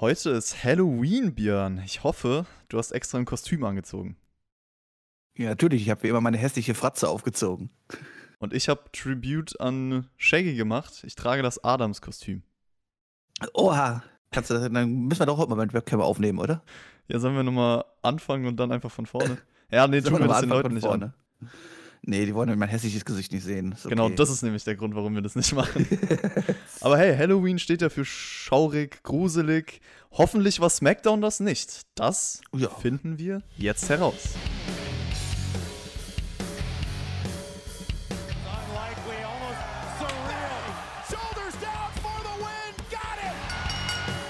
Heute ist Halloween, Björn. Ich hoffe, du hast extra ein Kostüm angezogen. Ja, natürlich. Ich habe wie immer meine hässliche Fratze aufgezogen. Und ich habe Tribute an Shaggy gemacht. Ich trage das Adams-Kostüm. Oha. Kannst du, dann müssen wir doch heute mal mit Webcam aufnehmen, oder? Ja, sollen wir nochmal anfangen und dann einfach von vorne? Ja, nee, tun wir das den Leuten nicht vorne. an. Nee, die wollen mein hässliches Gesicht nicht sehen. Okay. Genau, das ist nämlich der Grund, warum wir das nicht machen. Aber hey, Halloween steht ja für schaurig, gruselig. Hoffentlich war SmackDown das nicht. Das ja. finden wir jetzt heraus.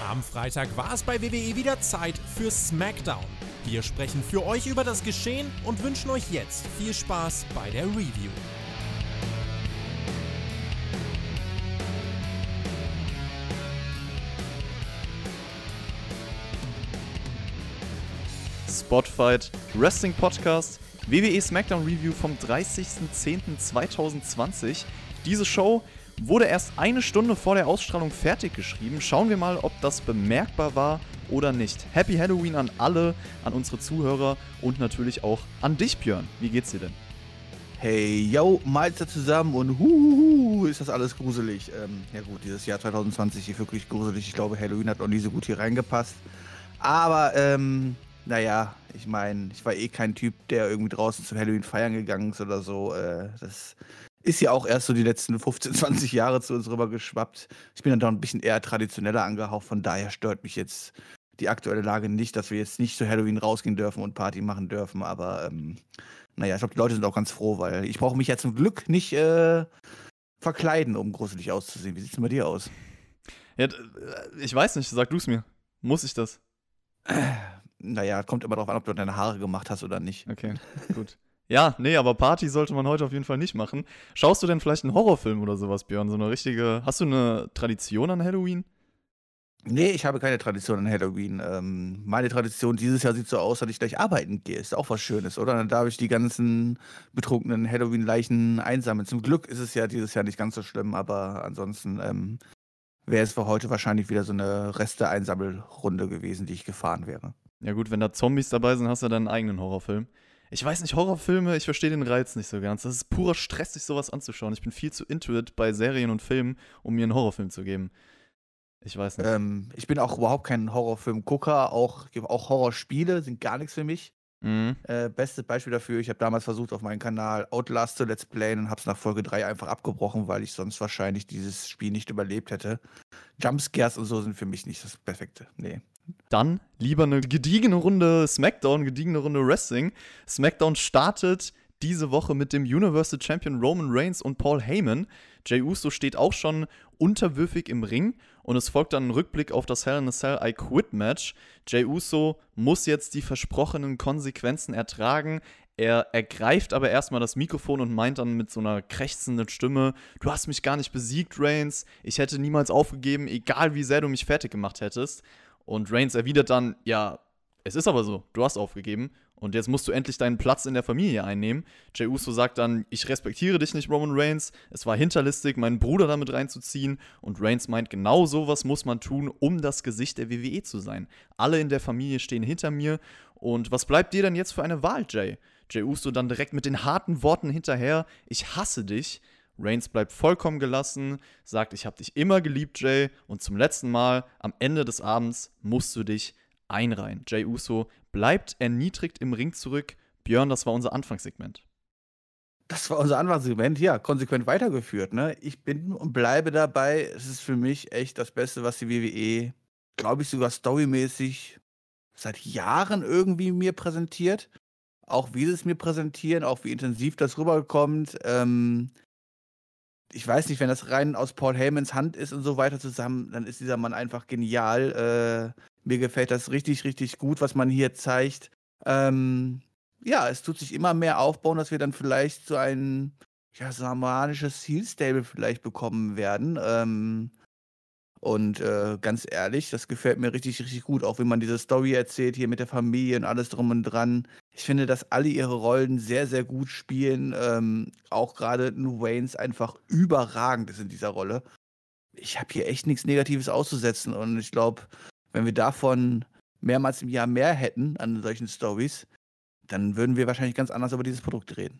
Am Freitag war es bei WWE wieder Zeit für SmackDown. Wir sprechen für euch über das Geschehen und wünschen euch jetzt viel Spaß bei der Review. Spotfight Wrestling Podcast WWE SmackDown Review vom 30.10.2020. Diese Show wurde erst eine Stunde vor der Ausstrahlung fertig geschrieben. Schauen wir mal, ob das bemerkbar war oder nicht. Happy Halloween an alle, an unsere Zuhörer und natürlich auch an dich, Björn. Wie geht's dir denn? Hey, yo, Meister zusammen und huhuhu, ist das alles gruselig. Ähm, ja gut, dieses Jahr 2020 ist wirklich gruselig. Ich glaube, Halloween hat noch nie so gut hier reingepasst. Aber, ähm, naja, ich meine, ich war eh kein Typ, der irgendwie draußen zu Halloween feiern gegangen ist oder so. Äh, das ist ja auch erst so die letzten 15, 20 Jahre zu uns rüber geschwappt. Ich bin dann doch ein bisschen eher traditioneller angehaucht, von daher stört mich jetzt die aktuelle Lage nicht, dass wir jetzt nicht zu Halloween rausgehen dürfen und Party machen dürfen, aber ähm, naja, ich glaube, die Leute sind auch ganz froh, weil ich brauche mich ja zum Glück nicht äh, verkleiden, um gruselig auszusehen. Wie sieht es denn bei dir aus? Ja, äh, ich weiß nicht, sag du es mir. Muss ich das? Äh, naja, kommt immer darauf an, ob du deine Haare gemacht hast oder nicht. Okay, gut. Ja, nee, aber Party sollte man heute auf jeden Fall nicht machen. Schaust du denn vielleicht einen Horrorfilm oder sowas, Björn? So eine richtige. Hast du eine Tradition an Halloween? Nee, ich habe keine Tradition an Halloween. Ähm, meine Tradition dieses Jahr sieht so aus, dass ich gleich arbeiten gehe. Ist auch was Schönes, oder? Dann darf ich die ganzen betrunkenen Halloween-Leichen einsammeln. Zum Glück ist es ja dieses Jahr nicht ganz so schlimm, aber ansonsten ähm, wäre es für heute wahrscheinlich wieder so eine Reste-Einsammelrunde gewesen, die ich gefahren wäre. Ja, gut, wenn da Zombies dabei sind, hast du deinen eigenen Horrorfilm. Ich weiß nicht, Horrorfilme, ich verstehe den Reiz nicht so ganz. Das ist purer Stress, sich sowas anzuschauen. Ich bin viel zu into it bei Serien und Filmen, um mir einen Horrorfilm zu geben. Ich weiß nicht. Ähm, ich bin auch überhaupt kein Horrorfilm-Gucker. Auch, auch Horrorspiele sind gar nichts für mich. Mhm. Äh, bestes Beispiel dafür, ich habe damals versucht, auf meinem Kanal Outlast zu Let's Playen und habe es nach Folge 3 einfach abgebrochen, weil ich sonst wahrscheinlich dieses Spiel nicht überlebt hätte. Jumpscares und so sind für mich nicht das Perfekte. Nee. Dann lieber eine gediegene Runde SmackDown, gediegene Runde Wrestling. SmackDown startet diese Woche mit dem Universal Champion Roman Reigns und Paul Heyman. Jey Uso steht auch schon unterwürfig im Ring und es folgt dann ein Rückblick auf das Hell in a Cell I Quit Match. Jey Uso muss jetzt die versprochenen Konsequenzen ertragen. Er ergreift aber erstmal das Mikrofon und meint dann mit so einer krächzenden Stimme: Du hast mich gar nicht besiegt, Reigns. Ich hätte niemals aufgegeben, egal wie sehr du mich fertig gemacht hättest. Und Reigns erwidert dann, ja, es ist aber so, du hast aufgegeben und jetzt musst du endlich deinen Platz in der Familie einnehmen. Jey Uso sagt dann, ich respektiere dich nicht, Roman Reigns. Es war hinterlistig, meinen Bruder damit reinzuziehen. Und Reigns meint, genau sowas muss man tun, um das Gesicht der WWE zu sein. Alle in der Familie stehen hinter mir. Und was bleibt dir denn jetzt für eine Wahl, Jay? Jey Uso dann direkt mit den harten Worten hinterher, ich hasse dich. Reigns bleibt vollkommen gelassen, sagt, ich habe dich immer geliebt, Jay, und zum letzten Mal, am Ende des Abends, musst du dich einreihen. Jay Uso bleibt erniedrigt im Ring zurück. Björn, das war unser Anfangssegment. Das war unser Anfangssegment, ja, konsequent weitergeführt. Ne? Ich bin und bleibe dabei. Es ist für mich echt das Beste, was die WWE, glaube ich, sogar storymäßig seit Jahren irgendwie mir präsentiert. Auch wie sie es mir präsentieren, auch wie intensiv das rüberkommt. Ähm, ich weiß nicht, wenn das rein aus Paul Heymans Hand ist und so weiter zusammen, dann ist dieser Mann einfach genial. Äh, mir gefällt das richtig, richtig gut, was man hier zeigt. Ähm, ja, es tut sich immer mehr aufbauen, dass wir dann vielleicht so ein ja, samanisches Seal-Stable vielleicht bekommen werden. Ähm, und äh, ganz ehrlich, das gefällt mir richtig, richtig gut. Auch wenn man diese Story erzählt, hier mit der Familie und alles drum und dran. Ich finde, dass alle ihre Rollen sehr, sehr gut spielen. Ähm, auch gerade Waynes einfach überragend ist in dieser Rolle. Ich habe hier echt nichts Negatives auszusetzen. Und ich glaube, Wenn wir davon mehrmals im Jahr mehr hätten an solchen Stories, dann würden wir wahrscheinlich ganz anders über dieses Produkt reden.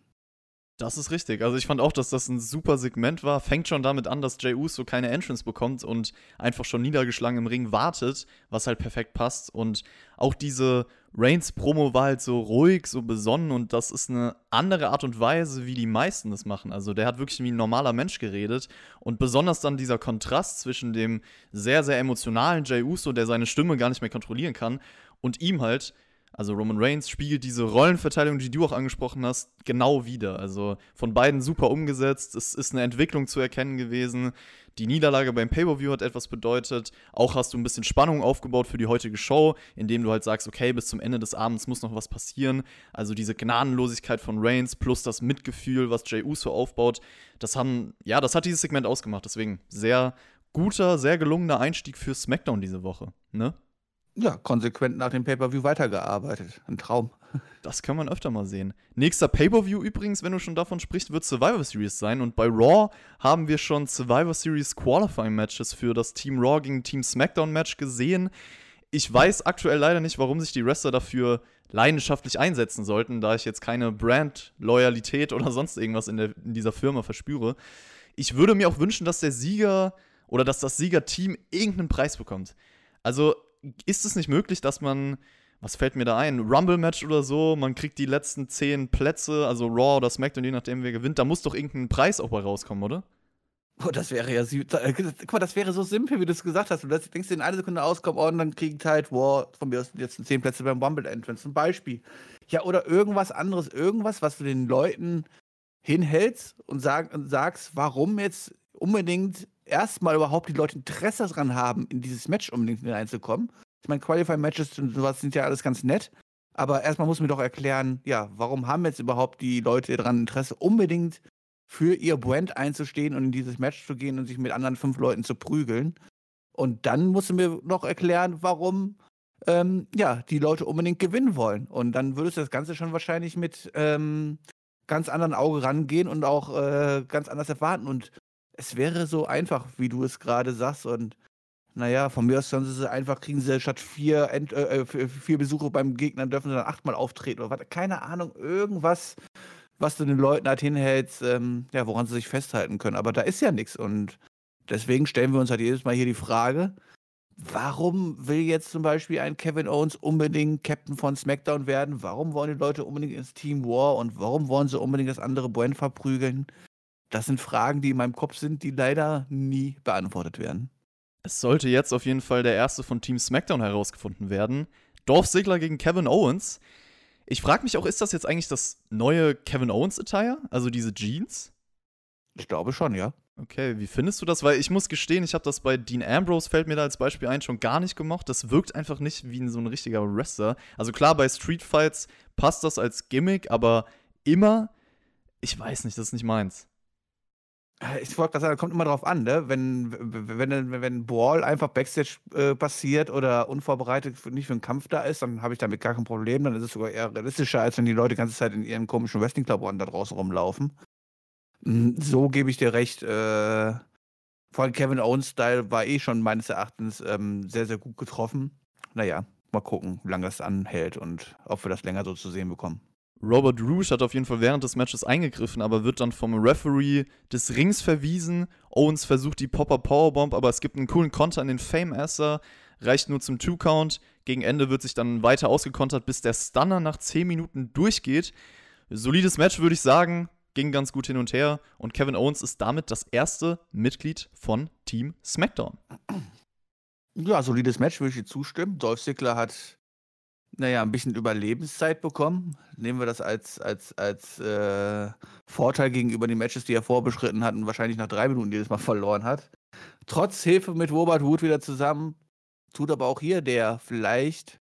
Das ist richtig. Also ich fand auch, dass das ein super Segment war. Fängt schon damit an, dass Jey Uso keine Entrance bekommt und einfach schon niedergeschlagen im Ring wartet, was halt perfekt passt. Und auch diese Reigns-Promo war halt so ruhig, so besonnen und das ist eine andere Art und Weise, wie die meisten das machen. Also der hat wirklich wie ein normaler Mensch geredet und besonders dann dieser Kontrast zwischen dem sehr, sehr emotionalen Jey Uso, der seine Stimme gar nicht mehr kontrollieren kann, und ihm halt, also Roman Reigns spiegelt diese Rollenverteilung, die du auch angesprochen hast, genau wieder. Also von beiden super umgesetzt. Es ist eine Entwicklung zu erkennen gewesen. Die Niederlage beim Pay-Per-View hat etwas bedeutet. Auch hast du ein bisschen Spannung aufgebaut für die heutige Show, indem du halt sagst, okay, bis zum Ende des Abends muss noch was passieren. Also diese Gnadenlosigkeit von Reigns plus das Mitgefühl, was Jey Uso aufbaut, das haben, ja, das hat dieses Segment ausgemacht. Deswegen sehr guter, sehr gelungener Einstieg für SmackDown diese Woche, ne? Ja, konsequent nach dem Pay-Per-View weitergearbeitet. Ein Traum. Das kann man öfter mal sehen. Nächster Pay-Per-View übrigens, wenn du schon davon sprichst, wird Survivor Series sein. Und bei Raw haben wir schon Survivor Series Qualifying Matches für das Team Raw gegen Team SmackDown Match gesehen. Ich weiß aktuell leider nicht, warum sich die Wrestler dafür leidenschaftlich einsetzen sollten, da ich jetzt keine Brand-Loyalität oder sonst irgendwas in, der, in dieser Firma verspüre. Ich würde mir auch wünschen, dass der Sieger oder dass das Siegerteam irgendeinen Preis bekommt. Also ist es nicht möglich, dass man was fällt mir da ein? Rumble-Match oder so, man kriegt die letzten zehn Plätze, also Raw oder SmackDown, je nachdem wer gewinnt, da muss doch irgendein Preis auch bei rauskommen, oder? Oh, das wäre ja äh, Guck mal, das wäre so simpel, wie du es gesagt hast. Du denkst dir in einer Sekunde auskommen, und dann kriegt halt War von mir aus die letzten zehn Plätze beim Rumble Entrance. Ein Beispiel. Ja, oder irgendwas anderes, irgendwas, was du den Leuten hinhältst und, sag, und sagst, warum jetzt unbedingt erstmal überhaupt die Leute Interesse daran haben, in dieses Match unbedingt hineinzukommen. Ich meine, Qualifying-Matches und sowas sind ja alles ganz nett. Aber erstmal muss mir doch erklären, ja, warum haben jetzt überhaupt die Leute daran Interesse, unbedingt für ihr Brand einzustehen und in dieses Match zu gehen und sich mit anderen fünf Leuten zu prügeln. Und dann musst du mir noch erklären, warum ähm, ja, die Leute unbedingt gewinnen wollen. Und dann würdest du das Ganze schon wahrscheinlich mit ähm, ganz anderen Auge rangehen und auch äh, ganz anders erwarten. Und es wäre so einfach, wie du es gerade sagst. Und naja, von mir aus können sie einfach, kriegen sie statt vier, End, äh, äh vier Besuche beim Gegner, dürfen sie dann achtmal auftreten oder was. Keine Ahnung, irgendwas, was du den Leuten halt hinhältst, ähm, ja, woran sie sich festhalten können. Aber da ist ja nichts. Und deswegen stellen wir uns halt jedes Mal hier die Frage, warum will jetzt zum Beispiel ein Kevin Owens unbedingt Captain von SmackDown werden? Warum wollen die Leute unbedingt ins Team War und warum wollen sie unbedingt das andere Brand verprügeln? Das sind Fragen, die in meinem Kopf sind, die leider nie beantwortet werden. Es sollte jetzt auf jeden Fall der erste von Team SmackDown herausgefunden werden. Dolph Ziggler gegen Kevin Owens. Ich frage mich auch, ist das jetzt eigentlich das neue Kevin Owens-Attire? Also diese Jeans? Ich glaube schon, ja. Okay, wie findest du das? Weil ich muss gestehen, ich habe das bei Dean Ambrose, fällt mir da als Beispiel ein, schon gar nicht gemocht. Das wirkt einfach nicht wie so ein richtiger Wrestler. Also klar, bei Street Fights passt das als Gimmick, aber immer, ich weiß nicht, das ist nicht meins. Äh, ich wollte gerade sagen, kommt immer drauf an, ne? Wenn, wenn, wenn, Brawl einfach Backstage äh, passiert oder unvorbereitet nicht für einen Kampf da ist, dann habe ich damit gar kein Problem. Dann ist es sogar eher realistischer, als wenn die Leute die ganze Zeit in ihren komischen Wrestling-Klamotten da draußen rumlaufen. Hm, so gebe ich dir recht. Äh, vor allem Kevin Owens-Style war eh schon meines Erachtens ähm, sehr, sehr gut getroffen. Naja, mal gucken, wie lange das anhält und ob wir das länger so zu sehen bekommen. Robert Rouge hat auf jeden Fall während des Matches eingegriffen, aber wird dann vom Referee des Rings verwiesen. Owens versucht die Popper Powerbomb, aber es gibt einen coolen Konter an den Fame-Esser, reicht nur zum Two-Count. Gegen Ende wird sich dann weiter ausgekontert, bis der Stunner nach 10 Minuten durchgeht. Solides Match, würde ich sagen, ging ganz gut hin und her und Kevin Owens ist damit das erste Mitglied von Team SmackDown. Ja, solides Match, würde ich dir zustimmen. Dolph Ziggler hat naja, ein bisschen Überlebenszeit bekommen. Nehmen wir das als, als, als äh, Vorteil gegenüber den Matches, die er vorbeschritten hat und wahrscheinlich nach drei Minuten jedes Mal verloren hat. Trotz Hilfe mit Robert Wood wieder zusammen. Tut aber auch hier der vielleicht.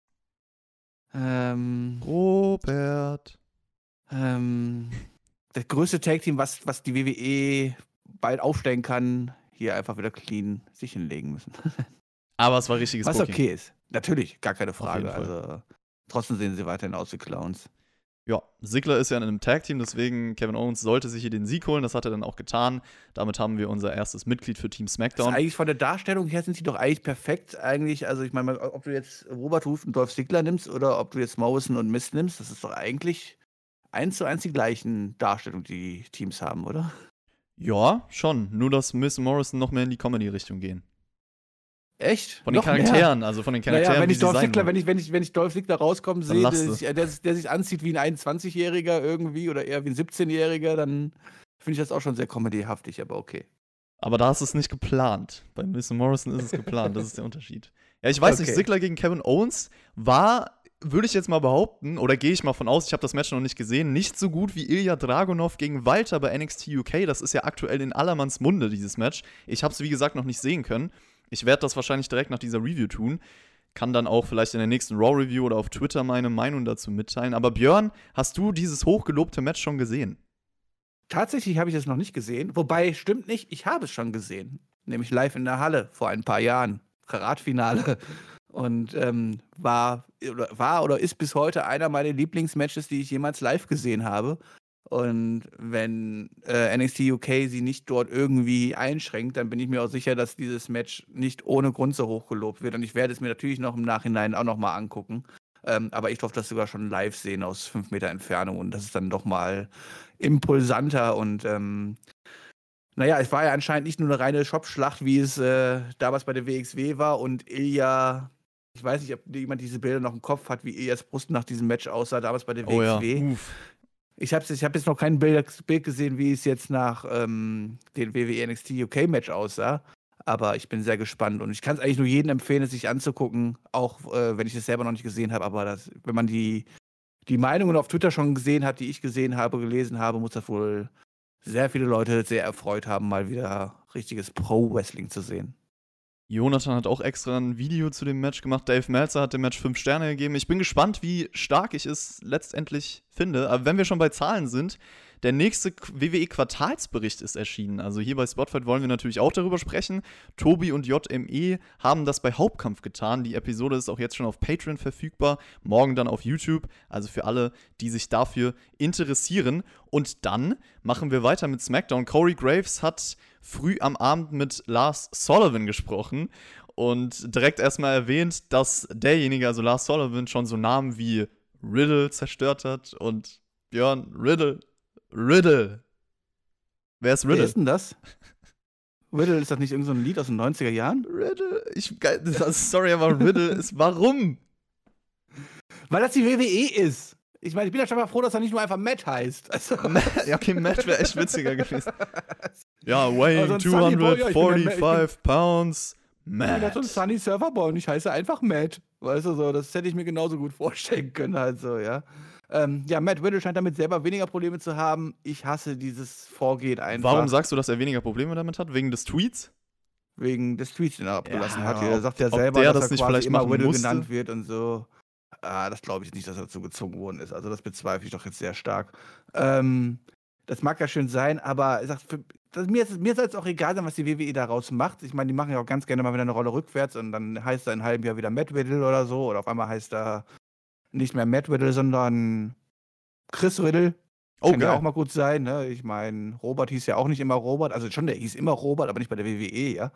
Ähm, Robert. Ähm, das größte Tag-Team, was, was die WWE bald aufstellen kann, hier einfach wieder clean sich hinlegen müssen. Aber es war richtiges Was Booking. okay ist. Natürlich, gar keine Frage. Also Trotzdem sehen sie weiterhin aus wie Clowns. Ja, Sigler ist ja in einem Tag-Team, deswegen Kevin Owens sollte sich hier den Sieg holen. Das hat er dann auch getan. Damit haben wir unser erstes Mitglied für Team SmackDown. Also eigentlich von der Darstellung her sind sie doch eigentlich perfekt. Eigentlich, also ich meine, ob du jetzt Robert Huth und Dolph Ziggler nimmst oder ob du jetzt Morrison und Mist nimmst, das ist doch eigentlich eins zu eins die gleichen Darstellungen, die Teams haben, oder? Ja, schon. Nur, dass Miss Morrison noch mehr in die Comedy-Richtung gehen. Echt? Von den Noch mehr? Charakteren, also von den Charakteren, Naja, wenn ich Dolph Ziggler, wenn ich, wenn ich, wenn ich Dolph Ziggler rauskommen sehe, der, sich- der, der sich anzieht wie ein 21-Jähriger irgendwie oder eher wie ein 17-Jähriger, dann finde ich das auch schon sehr comedyhaftig, aber okay. Aber da ist es nicht geplant. Bei Miss Morrison ist es geplant, das ist der Unterschied. Ja, ich weiß nicht, Okay. Sigler gegen Kevin Owens war, würde ich jetzt mal behaupten, oder gehe ich mal von aus, ich habe das Match noch nicht gesehen, nicht so gut wie Ilya Dragunov gegen Walter bei NXT UK. Das ist ja aktuell in allermanns Munde, dieses Match. Ich habe es, wie gesagt, noch nicht sehen können. Ich werde das wahrscheinlich direkt nach dieser Review tun. Kann dann auch vielleicht in der nächsten Raw-Review oder auf Twitter meine Meinung dazu mitteilen. Aber Björn, hast du dieses hochgelobte Match schon gesehen? Tatsächlich habe ich es noch nicht gesehen, wobei stimmt nicht, ich habe es schon gesehen, nämlich live in der Halle vor ein paar Jahren, Karatfinale und ähm, war, war oder ist bis heute einer meiner Lieblingsmatches, die ich jemals live gesehen habe. Und wenn äh, NXT UK sie nicht dort irgendwie einschränkt, dann bin ich mir auch sicher, dass dieses Match nicht ohne Grund so hoch gelobt wird. Und ich werde es mir natürlich noch im Nachhinein auch noch mal angucken. Ähm, aber ich durfte das sogar schon live sehen aus fünf Meter Entfernung und das ist dann doch mal impulsanter und ähm, naja, es war ja anscheinend nicht nur eine reine Shopschlacht, wie es äh, damals bei der WXW war und Ilya, ich weiß nicht, ob jemand diese Bilder noch im Kopf hat, wie Ilyas Brust nach diesem Match aussah, damals bei der Oh ja. WXW. Uff. Ich habe ich hab jetzt noch kein Bild, Bild gesehen, wie es jetzt nach ähm, dem WWE NXT UK Match aussah. Aber ich bin sehr gespannt und ich kann es eigentlich nur jedem empfehlen, es sich anzugucken, auch äh, wenn ich es selber noch nicht gesehen habe. Aber das, wenn man die, die Meinungen auf Twitter schon gesehen hat, die ich gesehen habe, gelesen habe, muss das wohl sehr viele Leute sehr erfreut haben, mal wieder richtiges Pro-Wrestling zu sehen. Jonathan hat auch extra ein Video zu dem Match gemacht. Dave Meltzer hat dem Match 5 Sterne gegeben. Ich bin gespannt, wie stark ich es letztendlich finde. Aber wenn wir schon bei Zahlen sind, der nächste WWE-Quartalsbericht ist erschienen. Also hier bei Spotfight wollen wir natürlich auch darüber sprechen. Tobi und JME haben das bei Hauptkampf getan. Die Episode ist auch jetzt schon auf Patreon verfügbar, morgen dann auf YouTube. Also für alle, die sich dafür interessieren. Und dann machen wir weiter mit SmackDown. Corey Graves hat früh am Abend mit Lars Sullivan gesprochen und direkt erstmal erwähnt, dass derjenige, also Lars Sullivan, schon so Namen wie Riddle zerstört hat und Björn, Riddle, Riddle. Wer ist Wer Riddle? ist denn das? Riddle, ist das nicht irgendein so Lied aus den 90er Jahren? Riddle? Ich, sorry, aber Riddle ist warum? Weil das die WWE ist. Ich meine, ich bin ja schon mal froh, dass er nicht nur einfach Matt heißt. Also, ja, okay, Matt wäre echt witziger gewesen. Ja, weighing Also ein Sunny Boy, ja, ich bin ein Ma- ich 245 pounds. Bin so ein Matt. Sunny Serverboy und ich heiße einfach Matt. Weißt du so, das hätte ich mir genauso gut vorstellen können, halt so, ja. Ähm, ja, Matt Riddle scheint damit selber weniger Probleme zu haben. Ich hasse dieses Vorgehen einfach. Warum sagst du, dass er weniger Probleme damit hat? Wegen des Tweets? Wegen des Tweets, den er abgelassen Ja, hat. Er sagt ja selber, dass das er nicht quasi vielleicht immer Riddle musste? genannt wird und so. Ah, das glaube ich nicht, dass er dazu gezwungen worden ist. Also das bezweifle ich doch jetzt sehr stark. Ähm, das mag ja schön sein, aber er sagt, für, das, mir, ist, mir soll es auch egal sein, was die WWE daraus macht. Ich meine, die machen ja auch ganz gerne mal wieder eine Rolle rückwärts und dann heißt er in einem halben Jahr wieder Matt Riddle oder so. Oder auf einmal heißt er nicht mehr Matt Riddle, sondern Chris Riddle. Oh, Kann ja geil. auch mal gut sein, ne? Ich meine, Robert hieß ja auch nicht immer Robert, also schon, der hieß immer Robert, aber nicht bei der WWE, ja.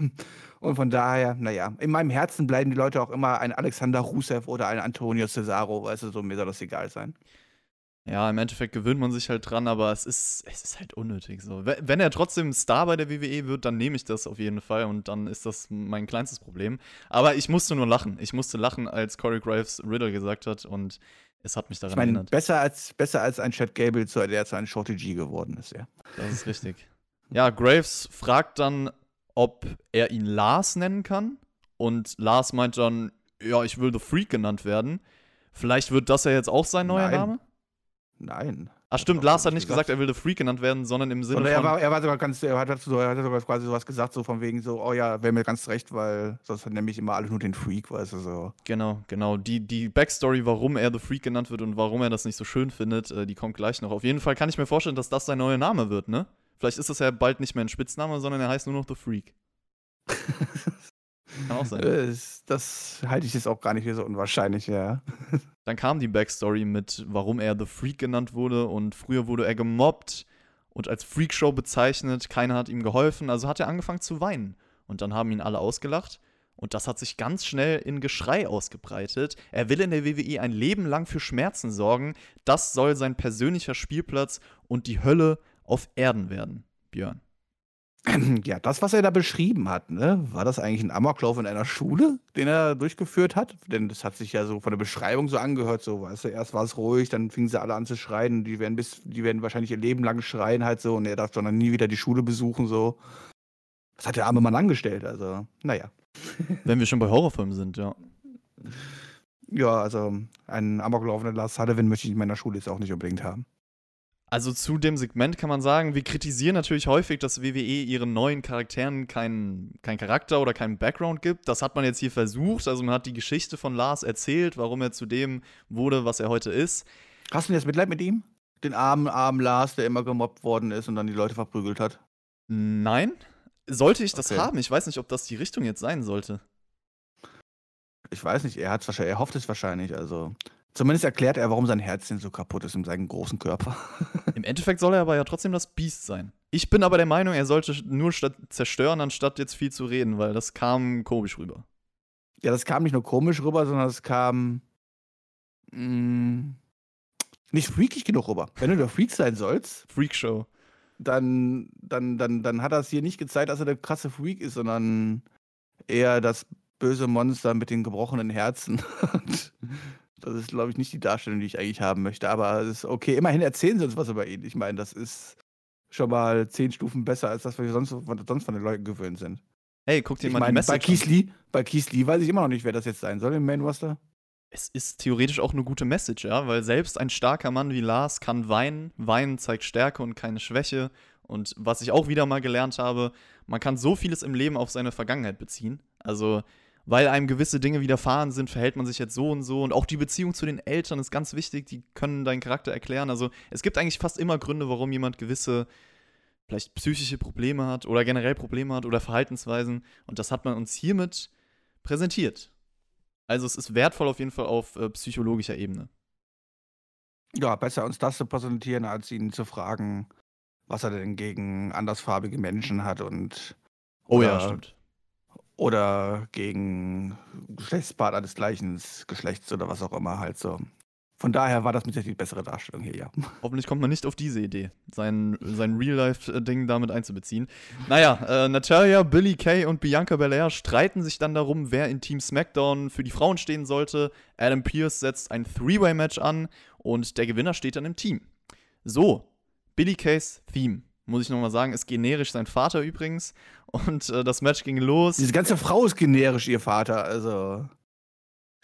Und von daher, naja, in meinem Herzen bleiben die Leute auch immer ein Alexander Rusev oder ein Antonio Cesaro, weißt du, so mir soll das egal sein. Ja, im Endeffekt gewöhnt man sich halt dran, aber es ist, es ist halt unnötig so. We- Wenn er trotzdem Star bei der WWE wird, dann nehme ich das auf jeden Fall und dann ist das mein kleinstes Problem. Aber ich musste nur lachen. Ich musste lachen, als Corey Graves Riddle gesagt hat und es hat mich daran Ich meine, erinnert. besser als, besser als ein Chad Gable, zu, der zu einem Shorty G geworden ist, ja. Das ist richtig. Ja, Graves fragt dann, ob er ihn Lars nennen kann. Und Lars meint dann, ja, ich will The Freak genannt werden. Vielleicht wird das ja jetzt auch sein neuer Nein. Name? Nein. Ach stimmt, Lars hat nicht nicht gesagt, er will The Freak genannt werden, sondern im Sinne Oder er von. war, er war sogar ganz, er hat, er sogar quasi sowas gesagt, so von wegen so, oh ja, wäre mir ganz recht, weil sonst hat nämlich immer alle nur den Freak, weißt du, so. Genau, genau. Die, die Backstory, warum er The Freak genannt wird und warum er das nicht so schön findet, äh, die kommt gleich noch. Auf jeden Fall kann ich mir vorstellen, dass das sein neuer Name wird, ne? Vielleicht ist das ja bald nicht mehr ein Spitzname, sondern er heißt nur noch The Freak. Kann auch sein. Das, das halte ich jetzt auch gar nicht für so unwahrscheinlich, ja. Dann kam die Backstory mit, warum er The Freak genannt wurde und früher wurde er gemobbt und als Freakshow bezeichnet. Keiner hat ihm geholfen, also hat er angefangen zu weinen. Und dann haben ihn alle ausgelacht. Und das hat sich ganz schnell in Geschrei ausgebreitet. Er will in der WWE ein Leben lang für Schmerzen sorgen. Das soll sein persönlicher Spielplatz und die Hölle auf Erden werden, Björn. Ja, das, was er da beschrieben hat, ne, war das eigentlich ein Amoklauf in einer Schule, den er durchgeführt hat? Denn das hat sich ja so von der Beschreibung so angehört, so, weißt du, erst war es ruhig, dann fingen sie alle an zu schreien, die werden bis, die werden wahrscheinlich ihr Leben lang schreien halt so und er darf dann nie wieder die Schule besuchen, so. Das hat der arme Mann angestellt, also, naja. Wenn wir schon bei Horrorfilmen sind, ja. Ja, also einen amoklaufenden Lars Sullivan möchte ich in meiner Schule jetzt auch nicht unbedingt haben. Also zu dem Segment kann man sagen, wir kritisieren natürlich häufig, dass WWE ihren neuen Charakteren keinen kein Charakter oder keinen Background gibt. Das hat man jetzt hier versucht. Also man hat die Geschichte von Lars erzählt, warum er zu dem wurde, was er heute ist. Hast du jetzt Mitleid mit ihm? Den armen, armen Lars, der immer gemobbt worden ist und dann die Leute verprügelt hat? Nein. Sollte ich das Okay. haben? Ich weiß nicht, ob das die Richtung jetzt sein sollte. Ich weiß nicht, er, hat's wahrscheinlich, er hofft es wahrscheinlich. Also zumindest erklärt er, warum sein Herzchen so kaputt ist in seinem großen Körper. Im Endeffekt soll er aber ja trotzdem das Biest sein. Ich bin aber der Meinung, er sollte nur statt zerstören, anstatt jetzt viel zu reden, weil das kam komisch rüber. Ja, das kam nicht nur komisch rüber, sondern es kam mh, nicht freakig genug rüber. Wenn du der Freak sein sollst, Freakshow. dann, dann, dann, dann hat er es hier nicht gezeigt, dass er der krasse Freak ist, sondern eher das böse Monster mit den gebrochenen Herzen. Das ist, glaube ich, nicht die Darstellung, die ich eigentlich haben möchte. Aber es ist okay. Immerhin erzählen sie uns was über ihn. Ich meine, das ist schon mal zehn Stufen besser, als das, was wir sonst, sonst von den Leuten gewöhnt sind. Hey, guck dir Ich mal die meine, bei Message an. Keith, Lee, bei Lee weiß ich immer noch nicht, wer das jetzt sein soll im Main Roster. Es ist theoretisch auch eine gute Message, ja, weil selbst ein starker Mann wie Lars kann weinen. Weinen zeigt Stärke und keine Schwäche. Und was ich auch wieder mal gelernt habe, man kann so vieles im Leben auf seine Vergangenheit beziehen. Also, weil einem gewisse Dinge widerfahren sind, verhält man sich jetzt so und so. Und auch die Beziehung zu den Eltern ist ganz wichtig, die können deinen Charakter erklären. Also, es gibt eigentlich fast immer Gründe, warum jemand gewisse vielleicht psychische Probleme hat oder generell Probleme hat oder Verhaltensweisen. Und das hat man uns hiermit präsentiert. Also es ist wertvoll auf jeden Fall auf äh, psychologischer Ebene. Ja, besser uns das zu präsentieren, als ihn zu fragen, was er denn gegen andersfarbige Menschen hat und Oh ja, stimmt. Oder gegen Geschlechtspartner des gleichen Geschlechts oder was auch immer halt so. Von daher war das mit Sicherheit die bessere Darstellung hier, ja. Hoffentlich kommt man nicht auf diese Idee, sein, sein Real-Life-Ding damit einzubeziehen. Naja, äh, Natalia, Billy Kay und Bianca Belair streiten sich dann darum, wer in Team SmackDown für die Frauen stehen sollte. Adam Pierce setzt ein Three-Way-Match an und der Gewinner steht dann im Team. So, Billy Kays Theme, muss ich nochmal sagen, ist generisch sein Vater übrigens. Und äh, das Match ging los. Diese ganze Frau ist generisch ihr Vater, also.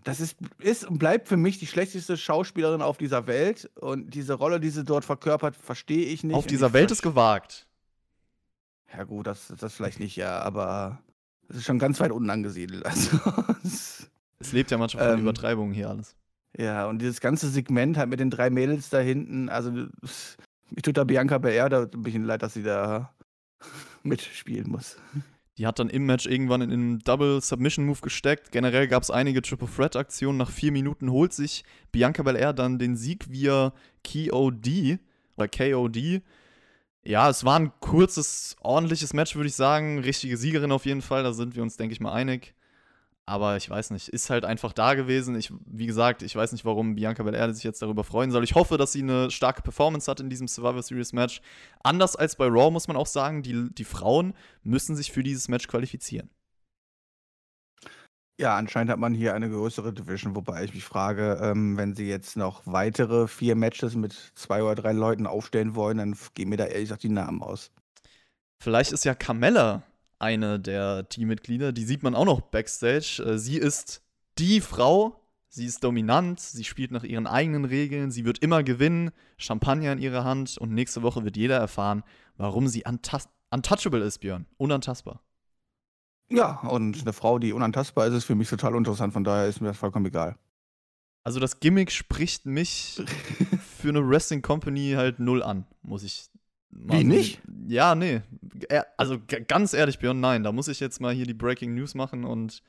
Das ist, ist und bleibt für mich die schlechteste Schauspielerin auf dieser Welt. Und diese Rolle, die sie dort verkörpert, verstehe ich nicht. Auf dieser Welt ist gewagt. Ja, gut, das, das vielleicht nicht, ja, aber es ist schon ganz weit unten angesiedelt. Also, es- Es lebt ja manchmal von Ähm, Übertreibungen hier alles. ja, und dieses ganze Segment halt mit den drei Mädels da hinten, also ich tut da Bianca Belair, da bin ich leid, dass sie da mitspielen muss. Die hat dann im Match irgendwann in einen Double Submission Move gesteckt. Generell gab es einige Triple Threat Aktionen. Nach vier Minuten holt sich Bianca Belair dann den Sieg via KOD oder KOD. Ja, es war ein kurzes, ordentliches Match, würde ich sagen. Richtige Siegerin auf jeden Fall, da sind wir uns, denke ich mal, einig. Aber ich weiß nicht, ist halt einfach da gewesen. Ich, wie gesagt, ich weiß nicht, warum Bianca Belair sich jetzt darüber freuen soll. Ich hoffe, dass sie eine starke Performance hat in diesem Survivor Series Match. Anders als bei Raw muss man auch sagen, die, die Frauen müssen sich für dieses Match qualifizieren. Ja, anscheinend hat man hier eine größere Division, wobei ich mich frage, ähm, wenn sie jetzt noch weitere vier Matches mit zwei oder drei Leuten aufstellen wollen, dann gehen mir da ehrlich gesagt die Namen aus. Vielleicht ist ja Carmella eine der Teammitglieder, die sieht man auch noch backstage. Äh, Sie ist die Frau, sie ist dominant, sie spielt nach ihren eigenen Regeln, sie wird immer gewinnen, Champagner in ihrer Hand und nächste Woche wird jeder erfahren, warum sie untouchable ist, Björn. Unantastbar. Ja, und eine Frau, die unantastbar ist, ist für mich total interessant, von daher ist mir das vollkommen egal. Also das Gimmick spricht mich für eine Wrestling Company halt null an, muss ich Wie nicht? Ja, nee. Also ganz ehrlich, Björn, nein. Da muss ich jetzt mal hier die Breaking News machen und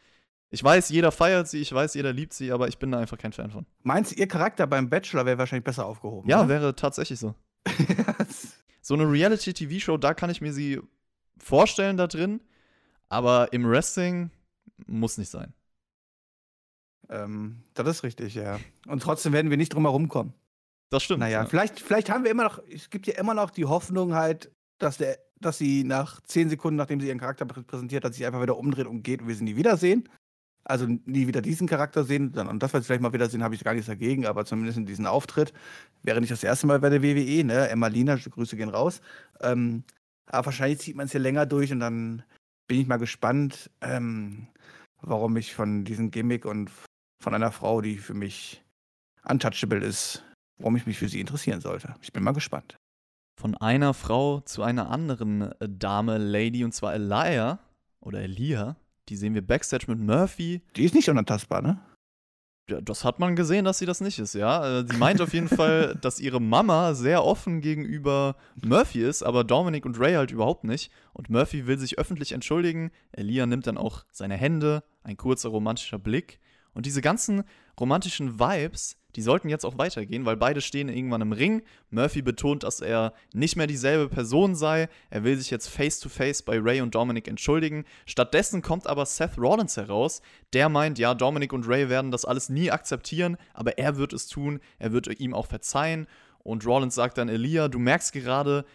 ich weiß, jeder feiert sie, ich weiß, jeder liebt sie, aber ich bin da einfach kein Fan von. Meinst du, ihr Charakter beim Bachelor wäre wahrscheinlich besser aufgehoben? Ja, oder? wäre tatsächlich so. So eine Reality-TV-Show, da kann ich mir sie vorstellen da drin, aber im Wrestling muss nicht sein. ähm, das ist richtig, ja. Und trotzdem werden wir nicht drum herum kommen. Das stimmt. Naja, ja. vielleicht, vielleicht haben wir immer noch, es gibt ja immer noch die Hoffnung halt, dass, der, dass sie nach zehn Sekunden, nachdem sie ihren Charakter prä- präsentiert hat, sich einfach wieder umdreht und geht und wir sie nie wiedersehen. Also nie wieder diesen Charakter sehen. Dann, und das, was wir vielleicht mal wiedersehen, habe ich gar nichts dagegen, aber zumindest in diesem Auftritt wäre nicht das erste Mal bei der WWE, ne? Emma Lina, Grüße gehen raus. Ähm, aber wahrscheinlich zieht man es hier länger durch und dann bin ich mal gespannt, ähm, warum ich von diesem Gimmick und von einer Frau, die für mich untouchable ist, warum ich mich für sie interessieren sollte. Ich bin mal gespannt. Von einer Frau zu einer anderen äh, Dame, Lady, und zwar Elia oder Elia. Die sehen wir backstage mit Murphy. Die ist nicht unantastbar, ne? Ja, das hat man gesehen, dass sie das nicht ist, ja. Äh, Sie meint auf jeden Fall, dass ihre Mama sehr offen gegenüber Murphy ist, aber Dominic und Ray halt überhaupt nicht. Und Murphy will sich öffentlich entschuldigen. Elia nimmt dann auch seine Hände, ein kurzer romantischer Blick. Und diese ganzen romantischen Vibes, die sollten jetzt auch weitergehen, weil beide stehen irgendwann im Ring. Murphy betont, dass er nicht mehr dieselbe Person sei. Er will sich jetzt face to face bei Ray und Dominic entschuldigen. Stattdessen kommt aber Seth Rollins heraus. Der meint, ja, Dominic und Ray werden das alles nie akzeptieren, aber er wird es tun. Er wird ihm auch verzeihen. Und Rollins sagt dann, Elia, du merkst gerade,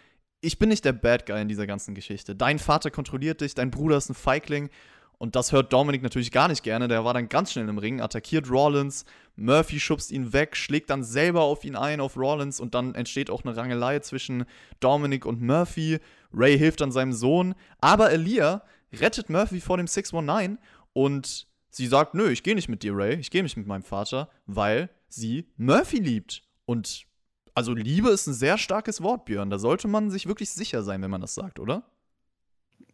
ich bin nicht der Bad Guy in dieser ganzen Geschichte. Dein Vater kontrolliert dich, dein Bruder ist ein Feigling. Und das hört Dominic natürlich gar nicht gerne. Der war dann ganz schnell im Ring, attackiert Rollins. Murphy schubst ihn weg, schlägt dann selber auf ihn ein, auf Rollins. Und dann entsteht auch eine Rangelei zwischen Dominic und Murphy. Ray hilft dann seinem Sohn. Aber Elia rettet Murphy vor dem 619 und sie sagt: Nö, ich gehe nicht mit dir, Ray. Ich gehe nicht mit meinem Vater, weil sie Murphy liebt. Und also Liebe ist ein sehr starkes Wort, Björn. Da sollte man sich wirklich sicher sein, wenn man das sagt, oder?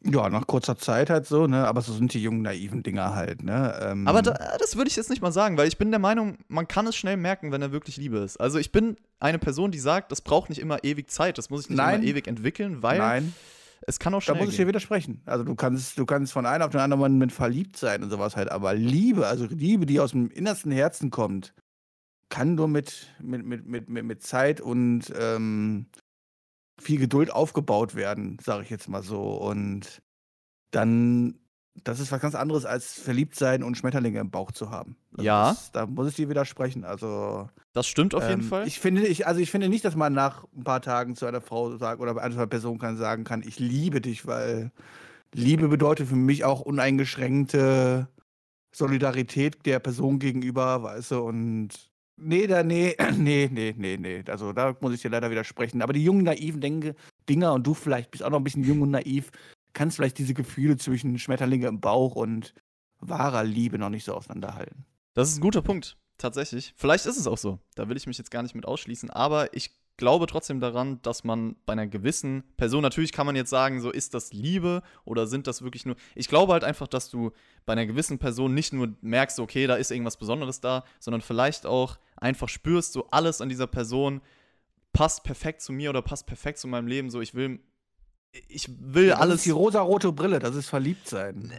Ja, nach kurzer Zeit halt so, ne? Aber so sind die jungen, naiven Dinger halt, ne? Ähm, Aber da, das würde ich jetzt nicht mal sagen, weil ich bin der Meinung, man kann es schnell merken, wenn er wirklich Liebe ist. Also ich bin eine Person, die sagt, das braucht nicht immer ewig Zeit, das muss ich nicht Nein. immer ewig entwickeln, weil Nein, es kann auch da schnell muss ich dir widersprechen. Also du kannst, du kannst von einem auf den anderen Moment verliebt sein und sowas halt, aber Liebe, also Liebe, die aus dem innersten Herzen kommt, kann nur mit, mit, mit, mit, mit, mit Zeit und ähm, viel Geduld aufgebaut werden, sage ich jetzt mal so. Und dann, das ist was ganz anderes als verliebt sein und Schmetterlinge im Bauch zu haben. Also Ja. Das, da muss ich dir widersprechen. Also Das stimmt auf jeden ähm, Fall. Ich finde, ich, also ich finde nicht, dass man nach ein paar Tagen zu einer Frau sagt oder einer Person kann sagen kann, ich liebe dich, weil Liebe bedeutet für mich auch uneingeschränkte Solidarität der Person gegenüber, weißt du, und nee, da, nee, nee, nee, nee, nee. Also da muss ich dir leider widersprechen. Aber die jungen, naiven Denke, Dinger und du vielleicht bist auch noch ein bisschen jung und naiv, kannst vielleicht diese Gefühle zwischen Schmetterlinge im Bauch und wahrer Liebe noch nicht so auseinanderhalten. Das ist ein guter Punkt, tatsächlich. Vielleicht ist es auch so. Da will ich mich jetzt gar nicht mit ausschließen. Aber ich glaube trotzdem daran, dass man bei einer gewissen Person, natürlich kann man jetzt sagen, so ist das Liebe oder sind das wirklich nur. Ich glaube halt einfach, dass du bei einer gewissen Person nicht nur merkst, okay, da ist irgendwas Besonderes da, sondern vielleicht auch einfach spürst, so alles an dieser Person passt perfekt zu mir oder passt perfekt zu meinem Leben. So, ich will. Ich will Das alles. ist die rosarote Brille, das ist Verliebtsein.